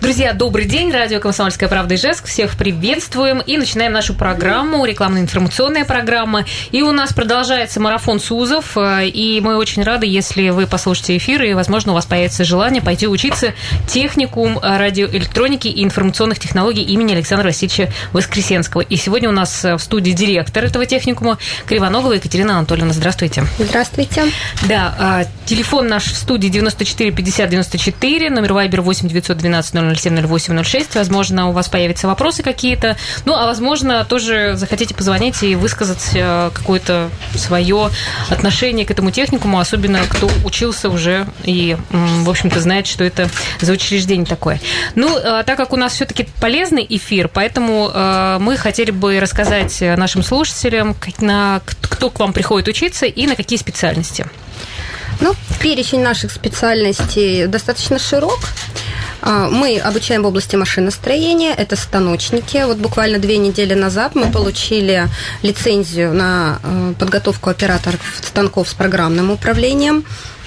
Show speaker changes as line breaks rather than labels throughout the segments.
Друзья, добрый день. Радио «Комсомольская правда» Ижевск. Всех приветствуем. И начинаем нашу программу, рекламно-информационная программа. И у нас продолжается марафон СУЗов. И мы очень рады, если вы послушаете эфир, и, возможно, у вас появится желание пойти учиться техникум радиоэлектроники и информационных технологий имени Александра Васильевича Воскресенского. И сегодня у нас в студии директор этого техникума Кривоногова Екатерина Анатольевна. Здравствуйте.
Здравствуйте.
Да, а, телефон наш в студии 94 50 94, номер Вайбер 8 912 0 070806. Возможно, у вас появятся вопросы какие-то. Ну, а возможно, тоже захотите позвонить и высказать э, какое-то свое отношение к этому техникуму, особенно кто учился уже и, в общем-то, знает, что это за учреждение такое. Ну, э, так как у нас все-таки полезный эфир, поэтому э, мы хотели бы рассказать нашим слушателям, на, кто к вам приходит учиться и на какие специальности.
Ну, перечень наших специальностей достаточно широк. А, мы обучаем в области машиностроения, это станочники. Вот буквально две недели назад мы получили лицензию на э, подготовку операторов станков с программным управлением.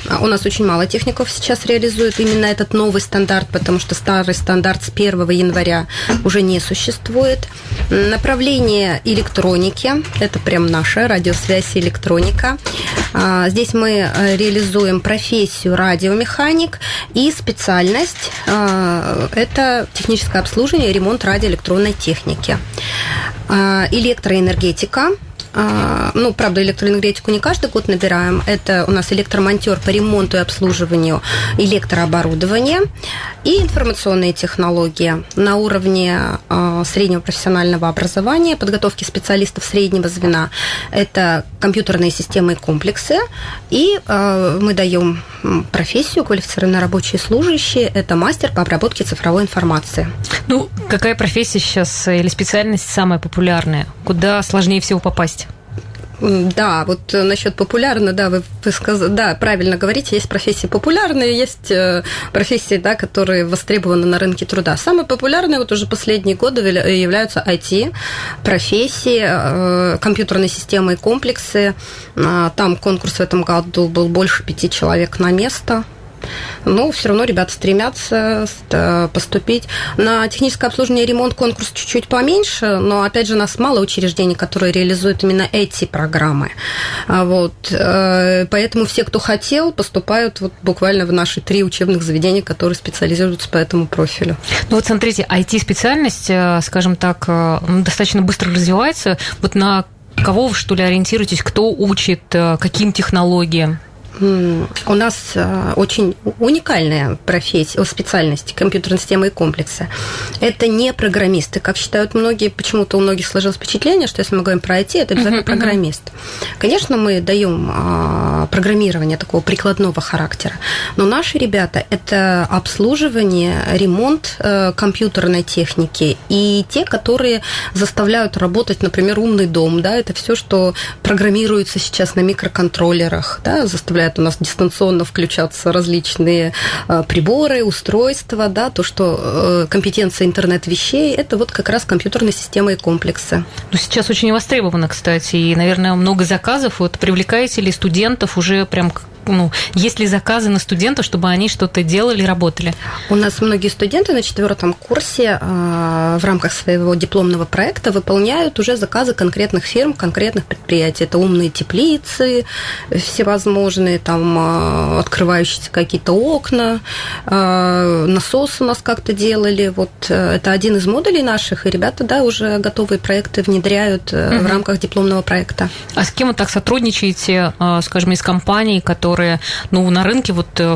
А у нас очень мало техников сейчас реализует именно этот новый стандарт, потому что старый стандарт с 1 января уже не существует. Направление электроники, это прям наша радиосвязь электроника. А, здесь мы э, реализуем профессию радиомеханик и специальность а, – это техническое обслуживание и ремонт радиоэлектронной техники. Электроэнергетика – ну, правда, электроэнергетику не каждый год набираем. Это у нас электромонтер по ремонту и обслуживанию электрооборудования и информационные технологии на уровне а, среднего профессионального образования, подготовки специалистов среднего звена. Это компьютерные системы и комплексы. И а, мы даем профессию квалифицированные рабочие служащие. Это мастер по обработке цифровой информации.
Ну, какая профессия сейчас или специальность самая популярная? Куда сложнее всего попасть?
Да, вот насчет популярно, да, вы, вы сказали, да, правильно говорите, есть профессии популярные, есть э, профессии, да, которые востребованы на рынке труда. Самые популярные вот уже последние годы являются IT, профессии, э, компьютерные системы и комплексы. Там конкурс в этом году был больше пяти человек на место но все равно ребята стремятся э, поступить. На техническое обслуживание и ремонт конкурс чуть-чуть поменьше, но, опять же, нас мало учреждений, которые реализуют именно эти программы. А вот. Э, поэтому все, кто хотел, поступают вот буквально в наши три учебных заведения, которые специализируются по этому профилю.
Ну вот смотрите, IT-специальность, э, скажем так, достаточно быстро развивается. Вот на кого вы, что ли, ориентируетесь, кто учит, каким технологиям?
У нас э, очень уникальная профессия, специальность компьютерной системы и комплекса. Это не программисты, как считают многие. Почему-то у многих сложилось впечатление, что если мы говорим про IT, это обязательно uh-huh, программист. Конечно, мы даем а, программирование такого прикладного характера, но наши ребята это обслуживание, ремонт э, компьютерной техники и те, которые заставляют работать, например, умный дом, да, это все, что программируется сейчас на микроконтроллерах, да, заставляют позволяет у нас дистанционно включаться различные э, приборы, устройства, да, то, что э, компетенция интернет-вещей, это вот как раз компьютерные системы и комплексы.
Ну, сейчас очень востребовано, кстати, и, наверное, много заказов. Вот привлекаете ли студентов уже прям ну, есть ли заказы на студентов, чтобы они что-то делали, работали?
У нас многие студенты на четвертом курсе э, в рамках своего дипломного проекта выполняют уже заказы конкретных фирм, конкретных предприятий. Это умные теплицы всевозможные, там э, открывающиеся какие-то окна, э, насос у нас как-то делали. Вот это один из модулей наших, и ребята, да, уже готовые проекты внедряют угу. в рамках дипломного проекта.
А с кем вы так сотрудничаете, скажем, из компаний, которые которые ну, на рынке вот э,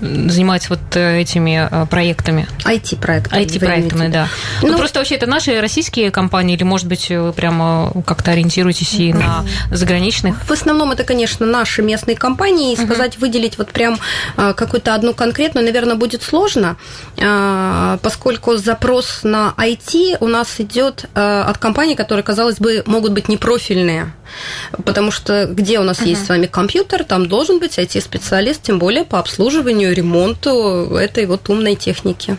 занимаются вот э, этими э, проектами?
IT-проектами.
IT-проектами, да. Ну, ну, просто вообще это наши российские компании или, может быть, вы прямо как-то ориентируетесь и на заграничных?
В основном это, конечно, наши местные компании. И сказать, выделить вот прям какую-то одну конкретную, наверное, будет сложно, поскольку запрос на IT у нас идет от компаний, которые, казалось бы, могут быть непрофильные. Потому что где у нас uh-huh. есть с вами компьютер, там должен быть IT-специалист, тем более по обслуживанию, ремонту этой вот умной техники.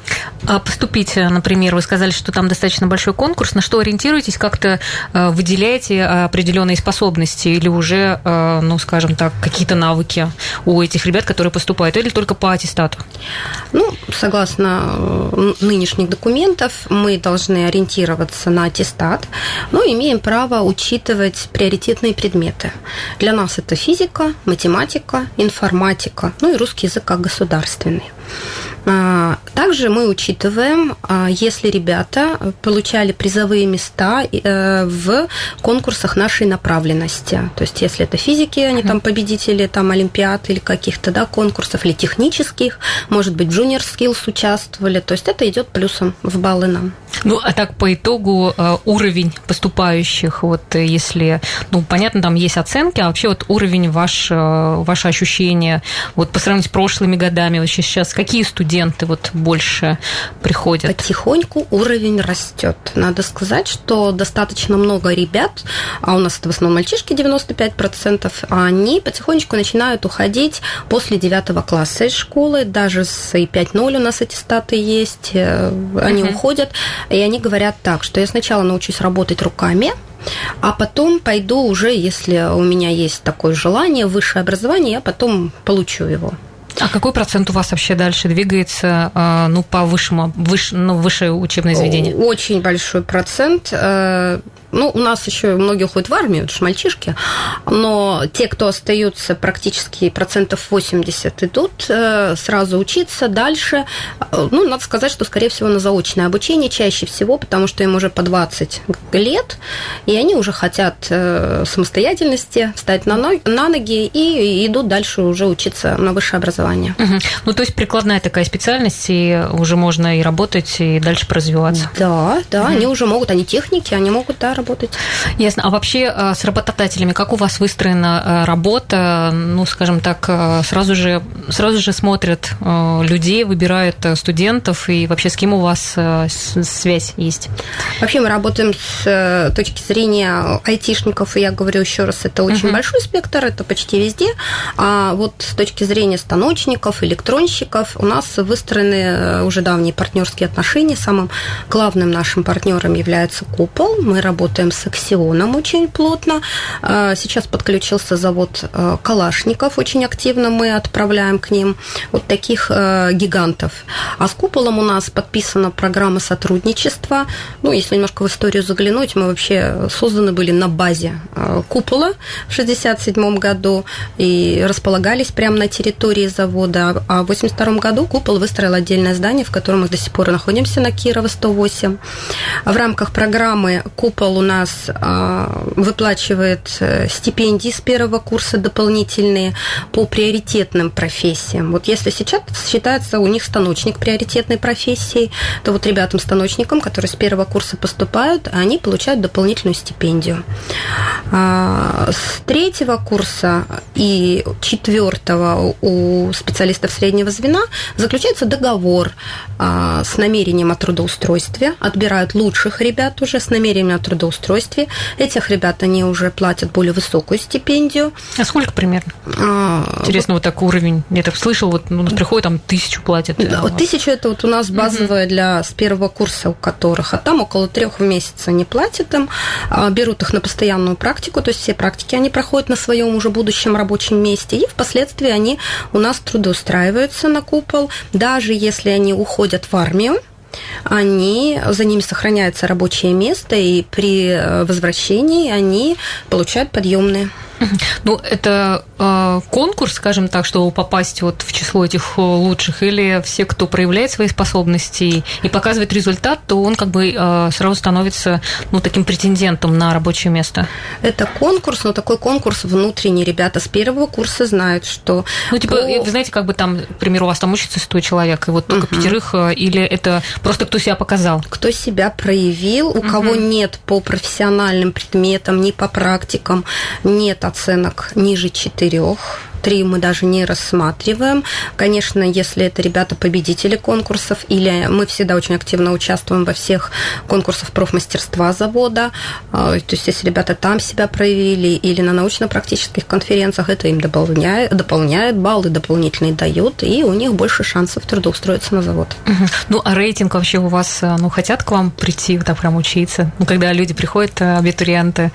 А поступить, например, вы сказали, что там достаточно большой конкурс. На что ориентируетесь? Как-то э, выделяете определенные способности или уже, э, ну, скажем так, какие-то навыки у этих ребят, которые поступают, или только по аттестату?
Ну, согласно э, нынешних документов, мы должны ориентироваться на аттестат, но имеем право учитывать приоритетные предметы. Для нас это физика, математика, информатика, ну и русский язык как государственный. А, также мы учитываем, а, если ребята получали призовые места э, в конкурсах нашей направленности. То есть, если это физики, они там победители там, олимпиад или каких-то да, конкурсов, или технических, может быть, Junior Skills участвовали. То есть, это идет плюсом в баллы нам.
Ну, а так по итогу э, уровень поступающих, вот э, если, ну, понятно, там есть оценки, а вообще вот уровень ваш, ваше ощущение, вот по сравнению с прошлыми годами, вообще сейчас какие студенты вот больше приходят?
Потихоньку уровень растет. Надо сказать, что достаточно много ребят, а у нас это в основном мальчишки 95%, а они потихонечку начинают уходить после 9 класса из школы, даже с И5.0 у нас эти статы есть, э, они uh-huh. уходят, и они говорят так, что я сначала научусь работать руками, а потом пойду уже, если у меня есть такое желание, высшее образование, я потом получу его.
А какой процент у вас вообще дальше двигается а, ну, по высшему, выше, ну, высшее учебное заведение?
Очень большой процент. Ну, у нас еще многие уходят в армию, это же мальчишки, но те, кто остаются, практически процентов 80 идут э, сразу учиться дальше. Э, ну, надо сказать, что, скорее всего, на заочное обучение чаще всего, потому что им уже по 20 лет, и они уже хотят э, самостоятельности, встать на, ноги, на ноги и идут дальше уже учиться на высшее образование.
Угу. Ну, то есть прикладная такая специальность, и уже можно и работать, и дальше развиваться.
Да, да, угу. они уже могут, они техники, они могут, да, работать.
Ясно. А вообще э, с работодателями как у вас выстроена э, работа? Ну, скажем так, э, сразу же, сразу же смотрят людей, выбирают студентов, и вообще с кем у вас связь есть?
Вообще мы работаем с точки зрения айтишников, и я говорю еще раз, это очень uh-huh. большой спектр, это почти везде. А вот с точки зрения станочников, электронщиков, у нас выстроены уже давние партнерские отношения. Самым главным нашим партнером является Купол. Мы работаем работаем с Аксионом очень плотно. А, сейчас подключился завод а, Калашников, очень активно мы отправляем к ним вот таких а, гигантов. А с Куполом у нас подписана программа сотрудничества. Ну, если немножко в историю заглянуть, мы вообще созданы были на базе Купола в 1967 году и располагались прямо на территории завода. А в 1982 году Купол выстроил отдельное здание, в котором мы до сих пор находимся на Кирова 108. В рамках программы Купол у нас а, выплачивает э, стипендии с первого курса дополнительные по приоритетным профессиям. Вот если сейчас считается у них станочник приоритетной профессии, то вот ребятам-станочникам, которые с первого курса поступают, они получают дополнительную стипендию. А, с третьего курса и четвертого у специалистов среднего звена заключается договор а, с намерением о трудоустройстве, отбирают лучших ребят уже с намерением о трудоустройстве трудоустройстве. Этих ребят они уже платят более высокую стипендию.
А сколько примерно? А, Интересно, вот, вот так уровень. Я так слышал, вот ну, приходит там тысячу платят.
Да, вот тысячу это вот у нас базовая угу. для с первого курса у которых, а там около трех в месяц они платят им, а, берут их на постоянную практику, то есть все практики они проходят на своем уже будущем рабочем месте, и впоследствии они у нас трудоустраиваются на купол, даже если они уходят в армию, они, за ними сохраняется рабочее место, и при э, возвращении они получают подъемные.
Ну, это э, конкурс, скажем так, чтобы попасть вот в число этих э, лучших, или все, кто проявляет свои способности и показывает результат, то он как бы э, сразу становится ну, таким претендентом на рабочее место?
Это конкурс, но такой конкурс внутренний. Ребята с первого курса знают, что...
Ну, типа, по... вы знаете, как бы там, к примеру, у вас там учится 100 человек, и вот только угу. пятерых, э, или это просто кто себя показал?
Кто себя проявил, у угу. кого нет по профессиональным предметам, ни по практикам, нет оценок ниже четырех, три мы даже не рассматриваем. Конечно, если это ребята победители конкурсов, или мы всегда очень активно участвуем во всех конкурсах профмастерства завода, то есть если ребята там себя проявили или на научно-практических конференциях, это им дополняет, дополняет баллы дополнительные дают, и у них больше шансов трудоустроиться на завод.
Ну, а рейтинг вообще у вас, ну, хотят к вам прийти, так прям учиться? Ну, когда люди приходят, абитуриенты,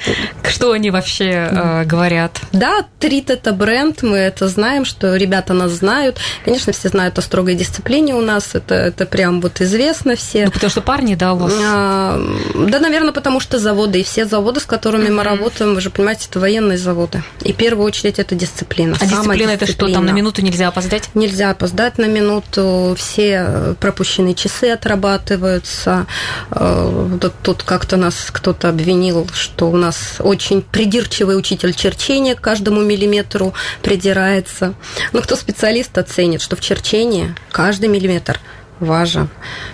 что они вообще э, говорят?
Да, Трит – это бренд, мы это знаем, что ребята нас знают. Конечно, все знают о строгой дисциплине у нас, это, это прям вот известно все.
Ну, потому что парни, да, у вас? А,
да, наверное, потому что заводы, и все заводы, с которыми mm-hmm. мы работаем, вы же понимаете, это военные заводы. И в первую очередь это дисциплина.
А дисциплина, это что, там на минуту нельзя опоздать?
Нельзя опоздать на минуту, все пропущенные часы отрабатываются. Э, тут, тут как-то нас кто-то обвинил, что у нас очень придирчивый учитель черчения к каждому миллиметру придирается. Но кто специалист оценит, что в черчении каждый миллиметр важен.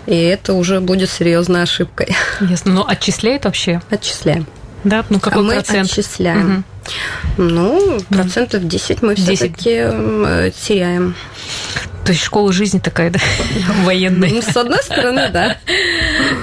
И это уже будет серьезной ошибкой.
Ясно. Но отчисляет вообще?
Отчисляем.
Да, ну какой
а мы
процент?
отчисляем. Угу. Ну, процентов 10 мы все-таки теряем.
То есть школа жизни такая, да, военная. Ну,
с одной стороны, да.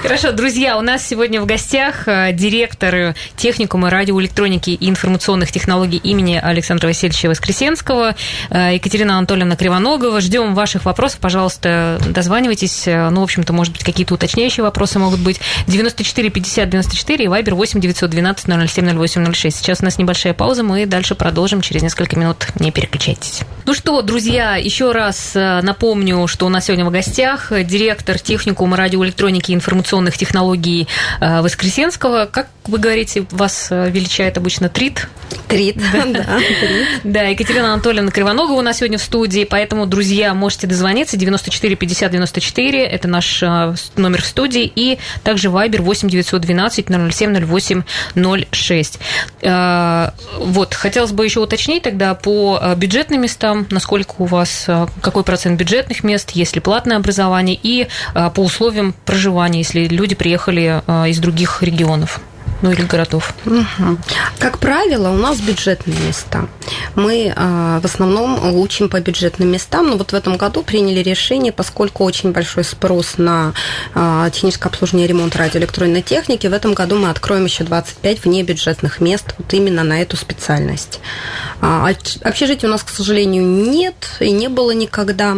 Хорошо, друзья, у нас сегодня в гостях э, директор техникума радиоэлектроники и информационных технологий имени Александра Васильевича Воскресенского, э, Екатерина Анатольевна Кривоногова. Ждем ваших вопросов, пожалуйста, дозванивайтесь. Ну, в общем-то, может быть, какие-то уточняющие вопросы могут быть. 94 50 94 и Вайбер 8 912 007 08 06. Сейчас у нас небольшая пауза, мы дальше продолжим через несколько минут. Не переключайтесь. Ну что, друзья, еще раз э, Напомню, что у нас сегодня в гостях директор техникума радиоэлектроники и информационных технологий э, Воскресенского. Как вы говорите, вас э, величает обычно Трит?
Трит, да.
Да, Екатерина Анатольевна Кривоногова у нас сегодня в студии, поэтому, друзья, можете дозвониться. 94 50 94, это наш э, номер в студии, и также Viber 8 912 007 08 06. Вот, хотелось бы еще уточнить тогда по бюджетным местам, насколько у вас, какой процент бюджетных мест, есть ли платное образование и по условиям проживания, если люди приехали из других регионов ну или городов?
Угу. Как правило, у нас бюджетные места. Мы э, в основном учим по бюджетным местам, но вот в этом году приняли решение, поскольку очень большой спрос на э, техническое обслуживание и ремонт радиоэлектронной техники, в этом году мы откроем еще 25 внебюджетных мест вот именно на эту специальность. А, общежития у нас, к сожалению, нет и не было никогда.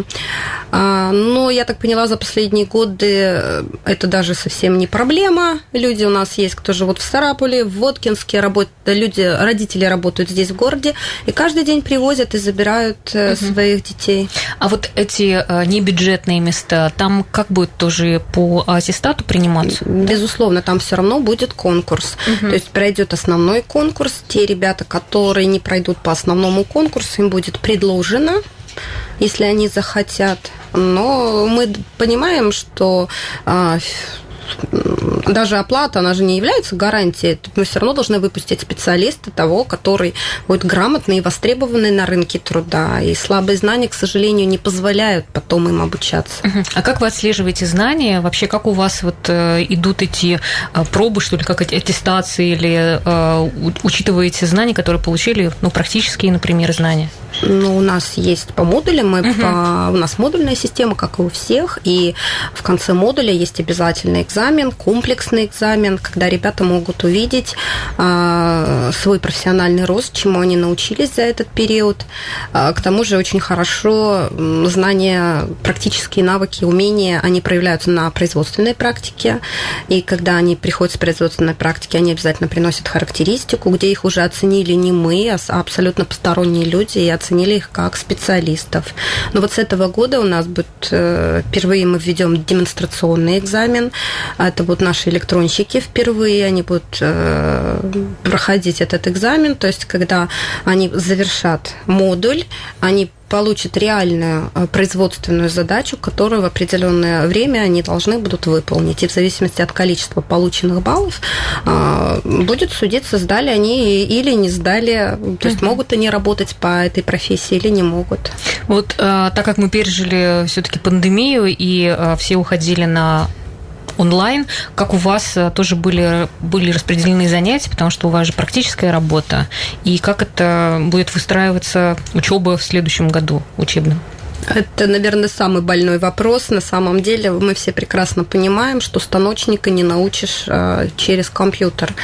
А, но я так поняла, за последние годы э, это даже совсем не проблема. Люди у нас есть, кто живут в Сарапуле, в Воткинске, работают, люди, родители работают здесь в городе, и каждый день привозят и забирают угу. своих детей.
А вот эти э, небюджетные места, там как будет тоже по аттестату приниматься?
Безусловно, там все равно будет конкурс. Угу. То есть пройдет основной конкурс. Те ребята, которые не пройдут по основному конкурсу, им будет предложено если они захотят. Но мы понимаем, что а, даже оплата, она же не является гарантией. Мы все равно должны выпустить специалиста того, который будет грамотный и востребованный на рынке труда. И слабые знания, к сожалению, не позволяют потом им обучаться.
А как вы отслеживаете знания? Вообще, как у вас вот э, идут эти э, пробы, что ли, как аттестации, или э, учитываете знания, которые получили, ну, практические, например, знания?
Ну, у нас есть по модулям, мы угу. по, у нас модульная система, как и у всех, и в конце модуля есть обязательный экзамен, комплексный экзамен, когда ребята могут увидеть а, свой профессиональный рост, чему они научились за этот период. А, к тому же очень хорошо знания, практические навыки, умения, они проявляются на производственной практике, и когда они приходят с производственной практики, они обязательно приносят характеристику, где их уже оценили не мы, а абсолютно посторонние люди, и оценили их как специалистов. Но вот с этого года у нас будет э, впервые мы введем демонстрационный экзамен. Это будут наши электронщики впервые, они будут э, проходить этот экзамен. То есть, когда они завершат модуль, они получат реальную э, производственную задачу, которую в определенное время они должны будут выполнить. И в зависимости от количества полученных баллов э, будет судиться, сдали они или не сдали. То есть могут они работать по этой профессии или не могут.
Вот э, так как мы пережили все-таки пандемию и все уходили на онлайн. Как у вас тоже были, были распределены занятия, потому что у вас же практическая работа. И как это будет выстраиваться учеба в следующем году учебном?
Это, наверное, самый больной вопрос. На самом деле мы все прекрасно понимаем, что станочника не научишь э, через компьютер.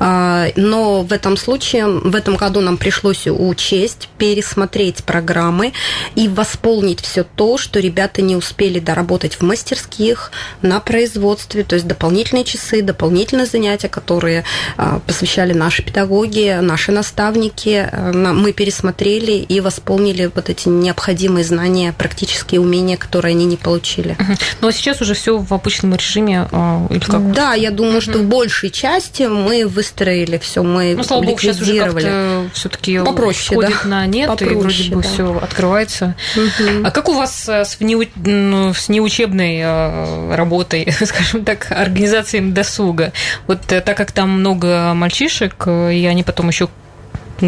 Э, но в этом случае, в этом году нам пришлось учесть, пересмотреть программы и восполнить все то, что ребята не успели доработать в мастерских, на производстве, то есть дополнительные часы, дополнительные занятия, которые э, посвящали наши педагоги, наши наставники. Мы пересмотрели и восполнили вот эти необходимые знания знания, практические умения, которые они не получили.
Угу. Ну а сейчас уже все в обычном режиме
а, или как? Да, я думаю, угу. что в большей части мы выстроили все, мы
ну, слава богу, сейчас уже все-таки
попроще,
входит
да?
на нет, Попроще, и вроде бы да. все открывается. Угу. А как у вас э, с, внеу... Ну, с неучебной э, работой, скажем так, организацией досуга? Вот э, так как там много мальчишек, и они потом еще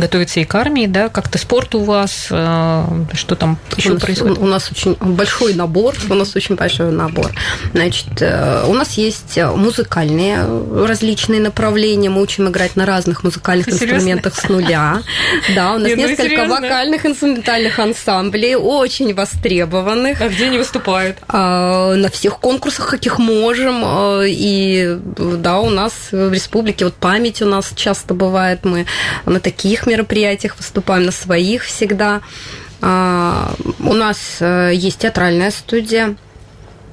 готовиться и к армии, да, как-то спорт у вас, э, что там еще
у нас,
происходит?
У нас очень большой набор, у нас очень большой набор. Значит, э, у нас есть музыкальные различные направления, мы учим играть на разных музыкальных Серьезно? инструментах с нуля. Да, у нас ну несколько вокальных инструментальных ансамблей, очень востребованных.
А где они выступают?
А, на всех конкурсах, каких можем. И да, у нас в республике вот память у нас часто бывает, мы на таких мероприятиях выступаем, на своих всегда. А, у нас э, есть театральная студия,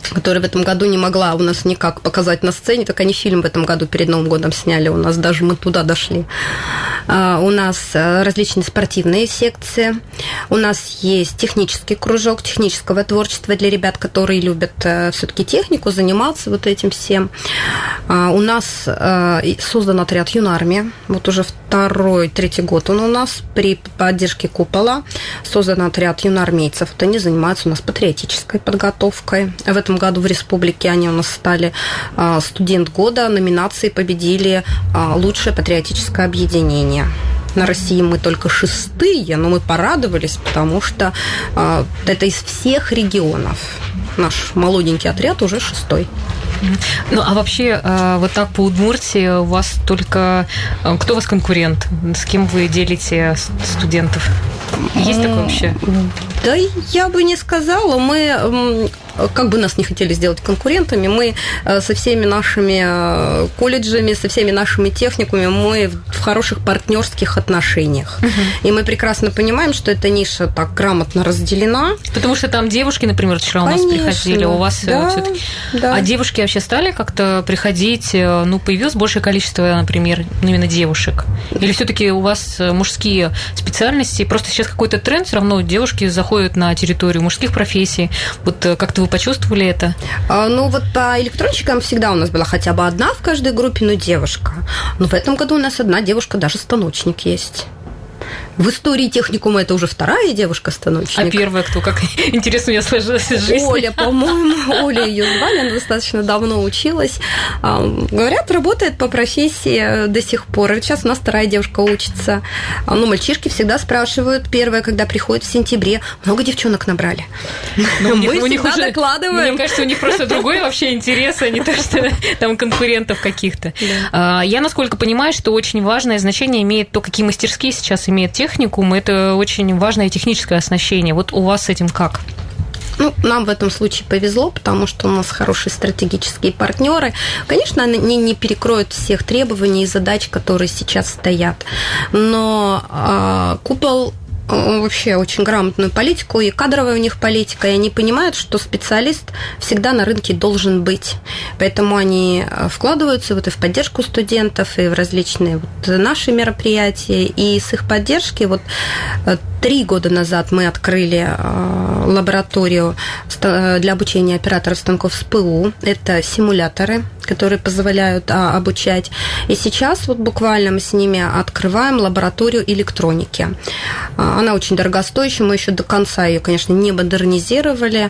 которая в этом году не могла у нас никак показать на сцене, так они фильм в этом году перед Новым годом сняли у нас, даже мы туда дошли. А, у нас э, различные спортивные секции, у нас есть технический кружок технического творчества для ребят, которые любят э, все-таки технику, заниматься вот этим всем. А, у нас э, создан отряд юнармия, вот уже второй, третий год он у нас при поддержке купола создан отряд юноармейцев. Вот они занимаются у нас патриотической подготовкой. В этом году в республике они у нас стали а, студент года, номинации победили а, лучшее патриотическое объединение. На России мы только шестые, но мы порадовались, потому что э, это из всех регионов. Наш молоденький отряд уже шестой.
Ну, а вообще, вот так по Удмуртии у вас только... Кто у вас конкурент? С кем вы делите студентов? Есть такое вообще?
Да я бы не сказала. Мы как бы нас не хотели сделать конкурентами, мы э, со всеми нашими э, колледжами, со всеми нашими техникумами, мы в хороших партнерских отношениях. Угу. И мы прекрасно понимаем, что эта ниша так грамотно разделена.
Потому что там девушки, например, вчера Конечно. у нас приходили, у вас э, да, все-таки. Да. А девушки вообще стали как-то приходить? Ну, появилось большее количество, например, именно девушек? Или все-таки у вас мужские специальности? Просто сейчас какой-то тренд, все равно девушки заходят на территорию мужских профессий. Вот как-то вы почувствовали это?
А, ну, вот по электронщикам всегда у нас была хотя бы одна в каждой группе, но девушка. Но в этом году у нас одна девушка, даже станочник есть. В истории техникума это уже вторая девушка-станочник.
А первая кто? Как интересно у меня сложилась жизнь.
Оля, по-моему, Оля ее звали, она достаточно давно училась. А, говорят, работает по профессии до сих пор. Сейчас у нас вторая девушка учится. А, ну, мальчишки всегда спрашивают, первая, когда приходит в сентябре, много девчонок набрали.
Ну, Мы у них уже, докладываем. Мне кажется, у них просто другой вообще интерес, а не то, что там конкурентов каких-то. Да. Я, насколько понимаю, что очень важное значение имеет то, какие мастерские сейчас имеет техникум, это очень важное техническое оснащение. Вот у вас с этим как?
Ну, нам в этом случае повезло, потому что у нас хорошие стратегические партнеры. Конечно, они не перекроют всех требований и задач, которые сейчас стоят. Но э, купол вообще очень грамотную политику, и кадровая у них политика, и они понимают, что специалист всегда на рынке должен быть. Поэтому они э, вкладываются вот и в поддержку студентов, и в различные вот наши мероприятия, и с их поддержки вот э, Три года назад мы открыли э, лабораторию для обучения операторов станков с ПУ. Это симуляторы, которые позволяют а, обучать. И сейчас вот буквально мы с ними открываем лабораторию электроники. А, она очень дорогостоящая, мы еще до конца ее, конечно, не модернизировали.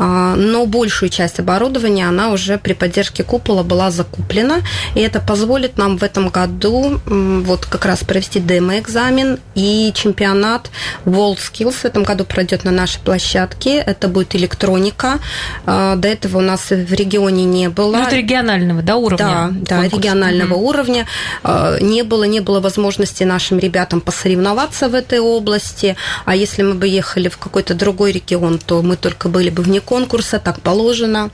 А, но большую часть оборудования она уже при поддержке купола была закуплена, и это позволит нам в этом году вот как раз провести демо-экзамен и чемпионат WorldSkills в этом году пройдет на нашей площадке. Это будет электроника. А, до этого у нас в регионе не было.
Ну, это регионального, да, уровня?
Да, да регионального угу. уровня. А, не было, не было возможности нашим ребятам посоревноваться в этой области. А если мы бы ехали в какой-то другой регион, то мы только были бы вне конкурса, так положено.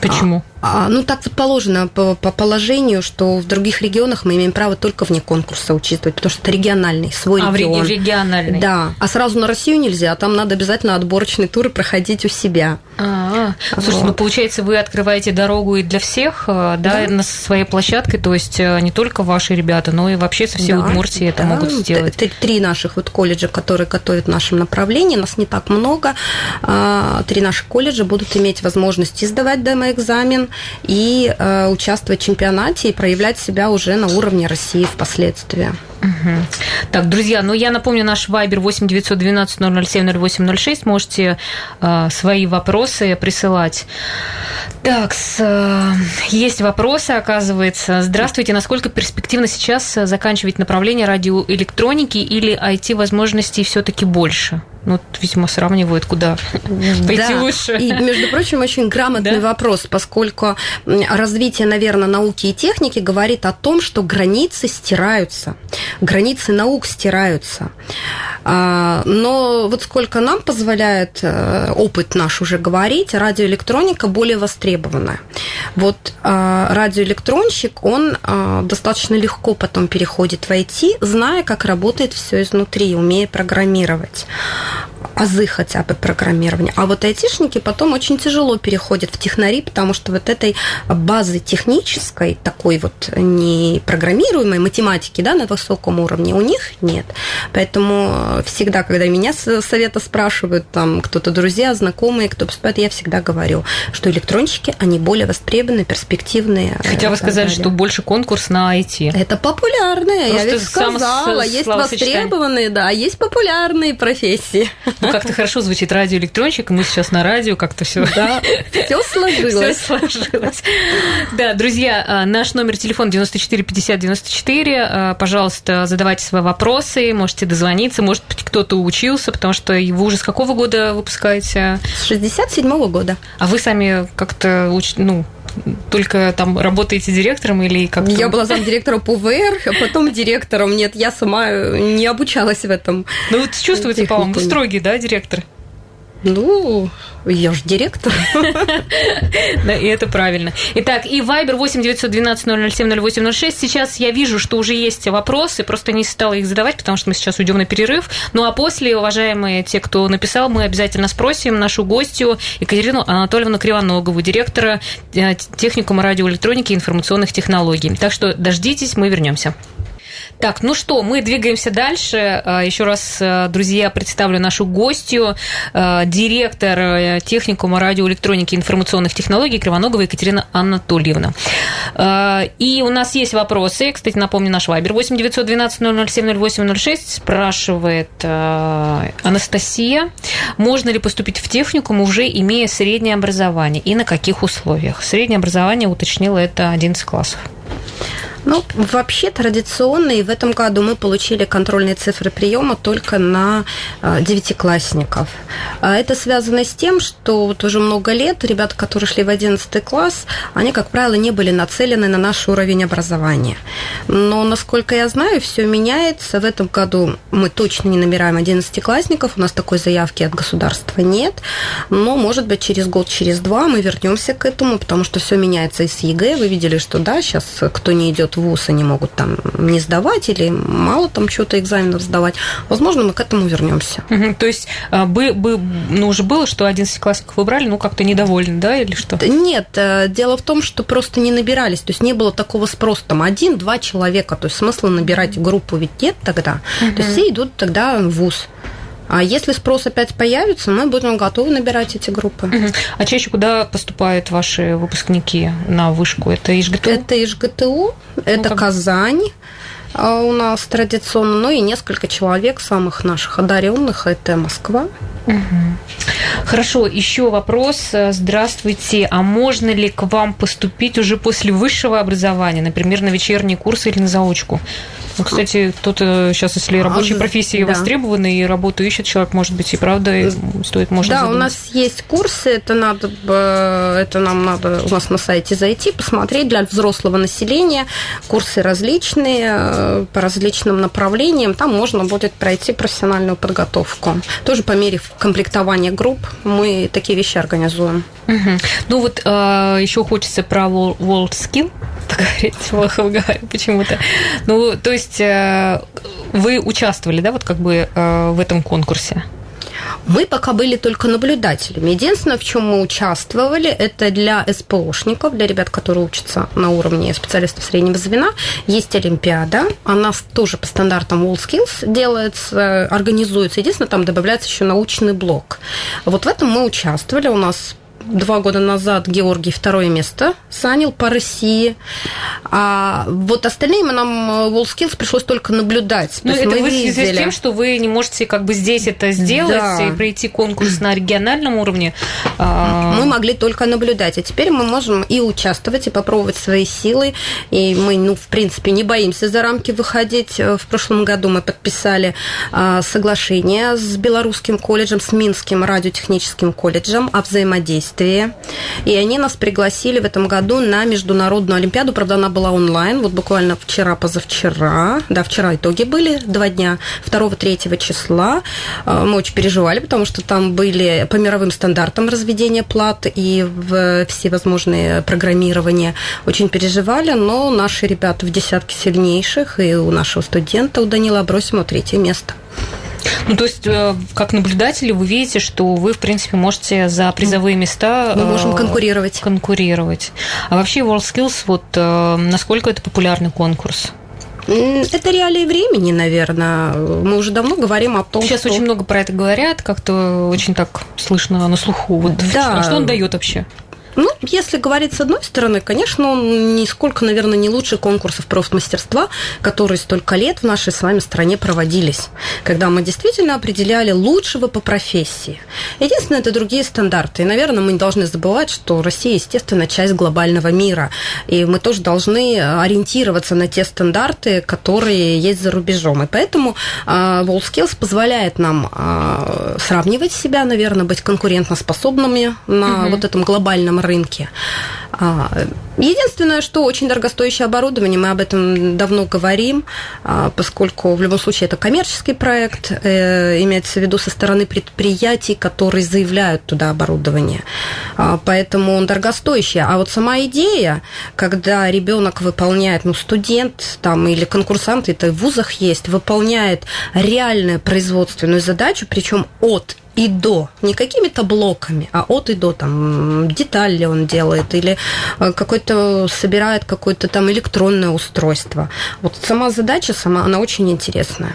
Почему?
А, ну, так вот положено по, по положению, что в других регионах мы имеем право только вне конкурса участвовать, потому что это региональный, свой
а,
регион.
А, в региональный.
Да. А сразу на Россию нельзя, там надо обязательно отборочные туры проходить у себя.
А, -а. Слушайте, вот. ну, получается, вы открываете дорогу и для всех, э, да, да. на своей площадке, то есть э, не только ваши ребята, но и вообще со всей да, Удмуртии это да. могут сделать.
Три наших вот колледжа, которые готовят в нашем направлении, нас не так много. А, три наших колледжа будут иметь возможность сдавать демо-экзамен, и э, участвовать в чемпионате и проявлять себя уже на уровне России впоследствии.
Угу. Так, друзья, ну я напомню, наш вайбер 8 912 007 0806. Можете э, свои вопросы присылать. Так, с, э, есть вопросы, оказывается. Здравствуйте, насколько перспективно сейчас заканчивать направление радиоэлектроники или IT-возможностей все-таки больше? Ну, видимо, сравнивают, куда пойти да. лучше.
И, между прочим, очень грамотный да? вопрос, поскольку развитие, наверное, науки и техники говорит о том, что границы стираются, границы наук стираются. А, но вот сколько нам позволяет э, опыт наш уже говорить, радиоэлектроника более востребованная. Вот а, радиоэлектронщик, он а, достаточно легко потом переходит в IT, зная, как работает все изнутри, умея программировать азы хотя бы программирования. А вот айтишники потом очень тяжело переходят в технари, потому что вот этой базы технической, такой вот не программируемой математики да, на высоком уровне у них нет. Поэтому всегда, когда меня совета спрашивают, там кто-то друзья, знакомые, кто поступает, я всегда говорю, что электронщики, они более востребованы, перспективные.
Хотя вы сказали, что больше конкурс на IT.
Это популярные, Просто я ведь сказала. Есть востребованные, да, есть популярные профессии.
Ну, как-то хорошо звучит радиоэлектронщик, мы сейчас на радио как-то все.
Да, все сложилось.
Все сложилось. Да, друзья, а, наш номер телефона 94 50 94. Пожалуйста, задавайте свои вопросы, можете дозвониться, может быть, кто-то учился, потому что вы уже с какого года выпускаете?
С 67-го года.
А вы сами как-то, ну, только там работаете директором или как? -то?
Я была замдиректора по ВР, а потом директором. Нет, я сама не обучалась в этом.
Ну вот чувствуете, по-моему, строгий, да, директор?
Ну, я же директор.
Да, и это правильно. Итак, и Viber 8 912 007 0806. Сейчас я вижу, что уже есть вопросы, просто не стала их задавать, потому что мы сейчас уйдем на перерыв. Ну а после, уважаемые те, кто написал, мы обязательно спросим нашу гостью Екатерину Анатольевну Кривоногову, директора э, техникума радиоэлектроники и информационных технологий. Так что дождитесь, мы вернемся. Так, ну что, мы двигаемся дальше. А, Еще раз, э, друзья, представлю нашу гостью, э, директор э, техникума радиоэлектроники и информационных технологий Кривоногова Екатерина Анатольевна. И у нас есть вопросы. Кстати, напомню, наш вайбер 8 912 007 0806 спрашивает Анастасия, можно ли поступить в техникум, уже имея среднее образование, и на каких условиях? Среднее образование, уточнила, это 11 классов.
Ну, вообще традиционно, и в этом году мы получили контрольные цифры приема только на а, девятиклассников. А это связано с тем, что вот уже много лет ребята, которые шли в 11 класс, они, как правило, не были нацелены на наш уровень образования. Но, насколько я знаю, все меняется. В этом году мы точно не набираем 11-классников, у нас такой заявки от государства нет. Но, может быть, через год, через два мы вернемся к этому, потому что все меняется и с ЕГЭ. Вы видели, что да, сейчас кто не идет в ВУЗ, они могут там не сдавать или мало там чего-то экзаменов сдавать. Возможно, мы к этому вернемся.
Угу, то есть а, бы, бы, ну, уже было, что 11 классиков выбрали, ну, как-то недовольны, да, или что?
Нет, э, дело в том, что просто не набирались, то есть не было такого спроса, там, один-два человека, то есть смысла набирать группу ведь нет тогда, угу. то есть все идут тогда в ВУЗ. А если спрос опять появится, мы будем готовы набирать эти группы. Угу.
А чаще куда поступают ваши выпускники на вышку? Это ИЖГТУ?
Это ИЖГТУ, ну, это как... Казань а у нас традиционно, ну и несколько человек самых наших одаренных, это Москва.
Угу. Хорошо, еще вопрос. Здравствуйте. А можно ли к вам поступить уже после высшего образования, например, на вечерние курсы или на заочку? Ну, кстати, кто-то сейчас, если а, рабочие профессии да. востребованы и работу ищет человек, может быть, и правда стоит, можно
Да,
задумать.
у нас есть курсы, это надо, это нам надо у нас на сайте зайти, посмотреть для взрослого населения. Курсы различные, э, по различным направлениям. Там можно будет пройти профессиональную подготовку. Тоже по мере комплектования групп мы такие вещи организуем.
Угу. Ну вот э, еще хочется про World Skill поговорить, плохо говорю почему-то. Ну, то есть э, вы участвовали, да, вот как бы э, в этом конкурсе?
Мы пока были только наблюдателями. Единственное, в чем мы участвовали, это для СПОшников, для ребят, которые учатся на уровне специалистов среднего звена. Есть Олимпиада. Она тоже по стандартам WorldSkills делается, организуется. Единственное, там добавляется еще научный блок. Вот в этом мы участвовали. У нас два года назад Георгий второе место занял по России. А вот остальные нам э, WorldSkills пришлось только наблюдать.
Ну, это вы в связи с тем, что вы не можете как бы здесь это сделать да. и пройти конкурс на региональном уровне.
А, мы могли только наблюдать, а теперь мы можем и участвовать, и попробовать свои силы. И мы, ну, в принципе, не боимся за рамки выходить. Э, в прошлом году мы подписали а, соглашение с Белорусским колледжем, с Минским радиотехническим колледжем о взаимодействии взаимодействие. И они нас пригласили в этом году на Международную Олимпиаду. Правда, она была онлайн. Вот буквально вчера, позавчера. Да, вчера итоги были, два дня. 2-3 числа. А, мы очень переживали, потому что там были по мировым стандартам разведения плат и всевозможные программирования. Очень переживали, но наши ребята в десятке сильнейших, и у нашего студента, у Данила Абросимова, третье место.
Ну, то есть, э, как наблюдатели, вы видите, что вы, в принципе, можете за призовые места...
Мы можем э, конкурировать.
Конкурировать. А вообще WorldSkills, вот э, насколько это популярный конкурс?
Это реалии времени, наверное. Мы уже давно говорим о том,
Сейчас что... очень много про это говорят, как-то очень так слышно на слуху. Вот да. Что он дает вообще?
Ну, если говорить с одной стороны, конечно, он нисколько, наверное, не лучше конкурсов профмастерства, которые столько лет в нашей с вами стране проводились, когда мы действительно определяли лучшего по профессии. Единственное, это другие стандарты. И, наверное, мы не должны забывать, что Россия, естественно, часть глобального мира. И мы тоже должны ориентироваться на те стандарты, которые есть за рубежом. И поэтому uh, WorldSkills позволяет нам uh, сравнивать себя, наверное, быть конкурентоспособными на угу. вот этом глобальном рынке. А, единственное, что очень дорогостоящее оборудование, мы об этом давно говорим, а, поскольку в любом случае это коммерческий проект, э, имеется в виду со стороны предприятий, которые заявляют туда оборудование. А, поэтому он дорогостоящий. А вот сама идея, когда ребенок выполняет, ну, студент там или конкурсант, это в вузах есть, выполняет реальную производственную задачу, причем от и до, не какими-то блоками, а от и до, там, деталь ли он делает, или какой-то собирает какое-то там электронное устройство. Вот сама задача, сама, она очень интересная.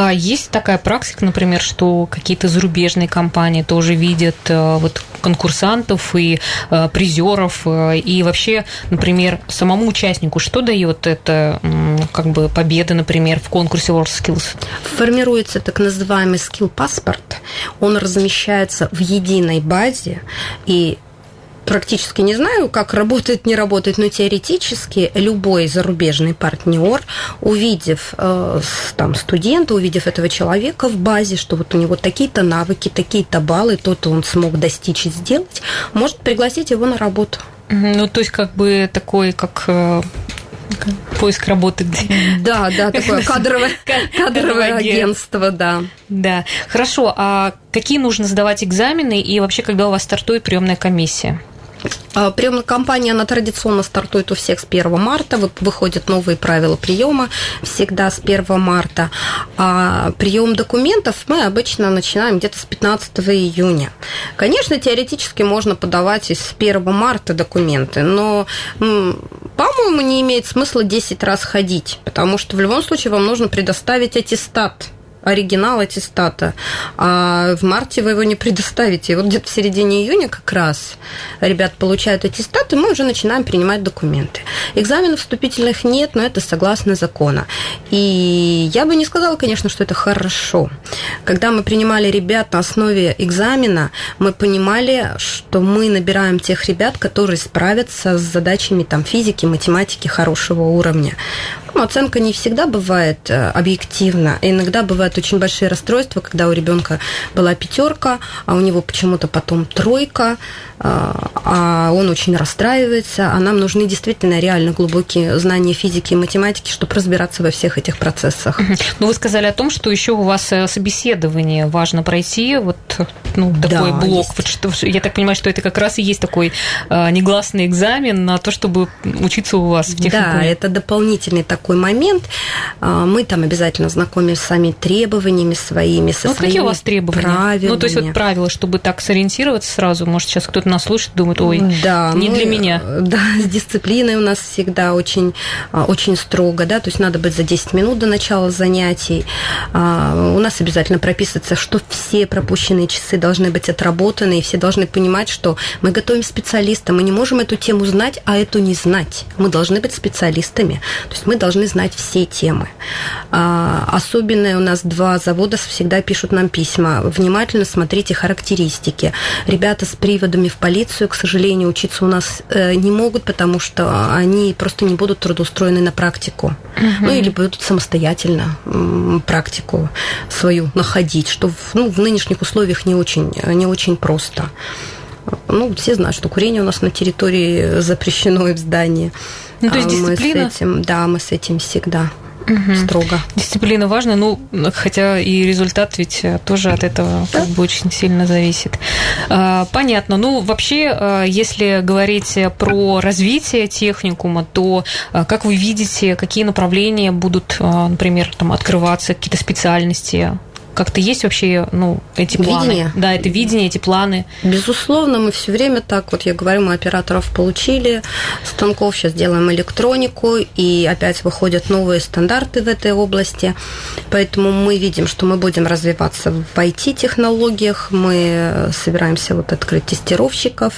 А есть такая практика, например, что какие-то зарубежные компании тоже видят э, вот конкурсантов и э, призеров, э, и вообще, например, самому участнику что дает это как бы победа, например, в конкурсе WorldSkills?
Формируется так называемый скилл-паспорт. Он размещается в единой базе, и практически не знаю, как работает, не работает, но теоретически любой зарубежный партнер, увидев э, там студента, увидев этого человека в базе, что вот у него такие-то навыки, такие-то баллы, то-то он смог достичь и сделать, может пригласить его на работу.
Ну, то есть, как бы такой, как э, поиск работы.
Да, да, такое кадровое, кадровое агентство, да.
Да. Хорошо, а какие нужно сдавать экзамены и вообще, когда у вас стартует приемная комиссия?
А, приемная кампания, она традиционно стартует у всех с 1 марта, выходят новые правила приема всегда с 1 марта. А прием документов мы обычно начинаем где-то с 15 июня. Конечно, теоретически можно подавать и с 1 марта документы, но, по-моему, не имеет смысла 10 раз ходить, потому что в любом случае вам нужно предоставить аттестат оригинал аттестата, а в марте вы его не предоставите. И вот где-то в середине июня как раз ребят получают аттестат, и мы уже начинаем принимать документы. Экзаменов вступительных нет, но это согласно закону. И я бы не сказала, конечно, что это хорошо. Когда мы принимали ребят на основе экзамена, мы понимали, что мы набираем тех ребят, которые справятся с задачами там, физики, математики хорошего уровня. Ну, оценка не всегда бывает э, объективна. Иногда бывают очень большие расстройства, когда у ребенка была пятерка, а у него почему-то потом тройка, а, а он очень расстраивается, а нам нужны действительно реально глубокие знания физики и математики, чтобы разбираться во всех этих процессах.
Ну, вы сказали о том, что еще у вас э, собеседование важно пройти, вот ну, такой да, блок. Что, я так понимаю, что это как раз и есть такой э, негласный экзамен на то, чтобы учиться у вас в техникуме.
Да, это дополнительный такой момент. А, мы там обязательно знакомимся с самими требованиями своими, со ну, своими
какие у вас требования?
Правилами.
Ну, то есть вот правила, чтобы так сориентироваться сразу, может, сейчас кто-то нас слушает, думает, ой, да, не мы, для меня.
Да, с дисциплиной у нас всегда очень, а, очень строго, да, то есть надо быть за 10 минут до начала занятий. А, у нас обязательно прописывается, что все пропущенные часы должны быть отработаны, и все должны понимать, что мы готовим специалиста, мы не можем эту тему знать, а эту не знать. Мы должны быть специалистами, то есть мы должны знать все темы. А, особенно у нас два завода всегда пишут нам письма. Внимательно смотрите характеристики. Ребята с приводами в полицию, к сожалению, учиться у нас э, не могут, потому что они просто не будут трудоустроены на практику. Угу. Ну, или будут самостоятельно практику свою находить, что в, ну, в нынешних условиях не очень, не очень просто. Ну, все знают, что курение у нас на территории запрещено и в здании.
Ну, то есть дисциплина?
Мы с этим, да, мы с этим всегда угу. строго.
Дисциплина важна, ну, хотя и результат ведь тоже от этого да. как бы очень сильно зависит. А, понятно. Ну, вообще, а, если говорить про развитие техникума, то а, как вы видите, какие направления будут, например, там, открываться, какие-то специальности как-то есть вообще ну, эти планы?
Видение.
Да, это видение, эти планы.
Безусловно, мы все время так, вот я говорю, мы операторов получили, станков сейчас делаем электронику, и опять выходят новые стандарты в этой области. Поэтому мы видим, что мы будем развиваться в IT-технологиях, мы собираемся вот открыть тестировщиков.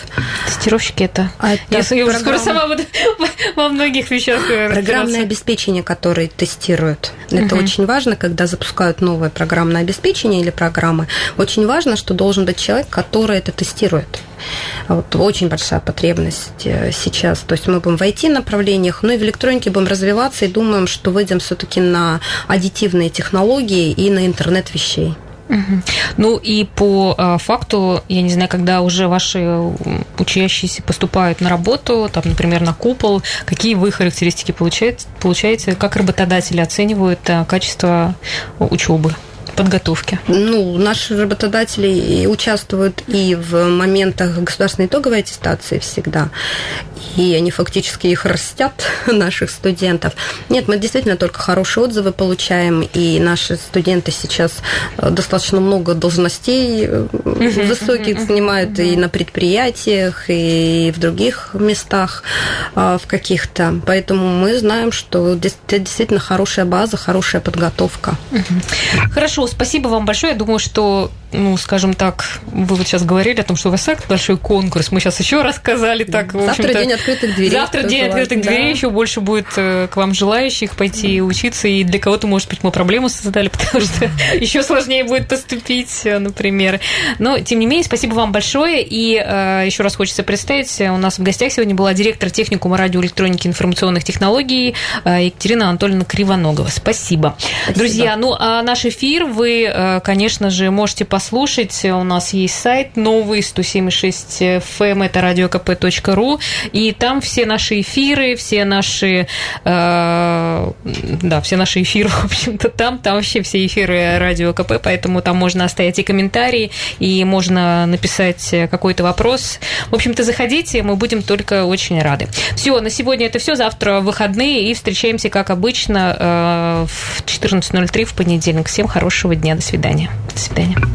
Тестировщики это?
А это
я программ... скоро сама буду во многих вещах
Программное обеспечение, которое тестируют. Это угу. очень важно, когда запускают новое программное обеспечения или программы, очень важно, что должен быть человек, который это тестирует. Вот, очень большая потребность э, сейчас. То есть мы будем в IT-направлениях, ну и в электронике будем развиваться и думаем, что выйдем все-таки на аддитивные технологии и на интернет вещей.
Ну и по а, факту, я не знаю, когда уже ваши учащиеся поступают на работу, там, например, на купол, какие вы характеристики получаете, получаете как работодатели оценивают качество учебы? Подготовки?
Ну, наши работодатели участвуют и в моментах государственной итоговой аттестации всегда, и они фактически их растят, наших студентов. Нет, мы действительно только хорошие отзывы получаем, и наши студенты сейчас э, достаточно много должностей э, высоких занимают и на предприятиях, и в других местах э, в каких-то. Поэтому мы знаем, что это действительно хорошая база, хорошая подготовка.
Хорошо, спасибо вам большое. Я думаю, что, ну, скажем так, вы вот сейчас говорили о том, что у вас так большой конкурс. Мы сейчас еще рассказали так.
Завтра день открытых дверей.
Завтра день открытых да. дверей. Еще больше будет э, к вам желающих пойти учиться. И для кого-то, может быть, мы проблему создали, потому что еще сложнее будет поступить, э, например. Но, тем не менее, спасибо вам большое. И э, еще раз хочется представить, у нас в гостях сегодня была директор техникума радиоэлектроники и информационных технологий Екатерина Анатольевна Кривоногова. Спасибо. Спасибо. Друзья, ну а наш эфир вы, э, конечно же, можете послушать. У нас есть сайт новый 107.6 FM, это radiokp.ru, и там все наши эфиры, все наши, э, да, все наши эфиры, в общем-то, там, там вообще все эфиры Радио КП, поэтому там можно оставить и комментарии, и можно написать какой-то вопрос. В общем-то, заходите, мы будем только очень рады. Все, на сегодня это все. Завтра выходные, и встречаемся, как обычно, э, в 14.03 в понедельник. Всем хорошего дня. До свидания. До свидания.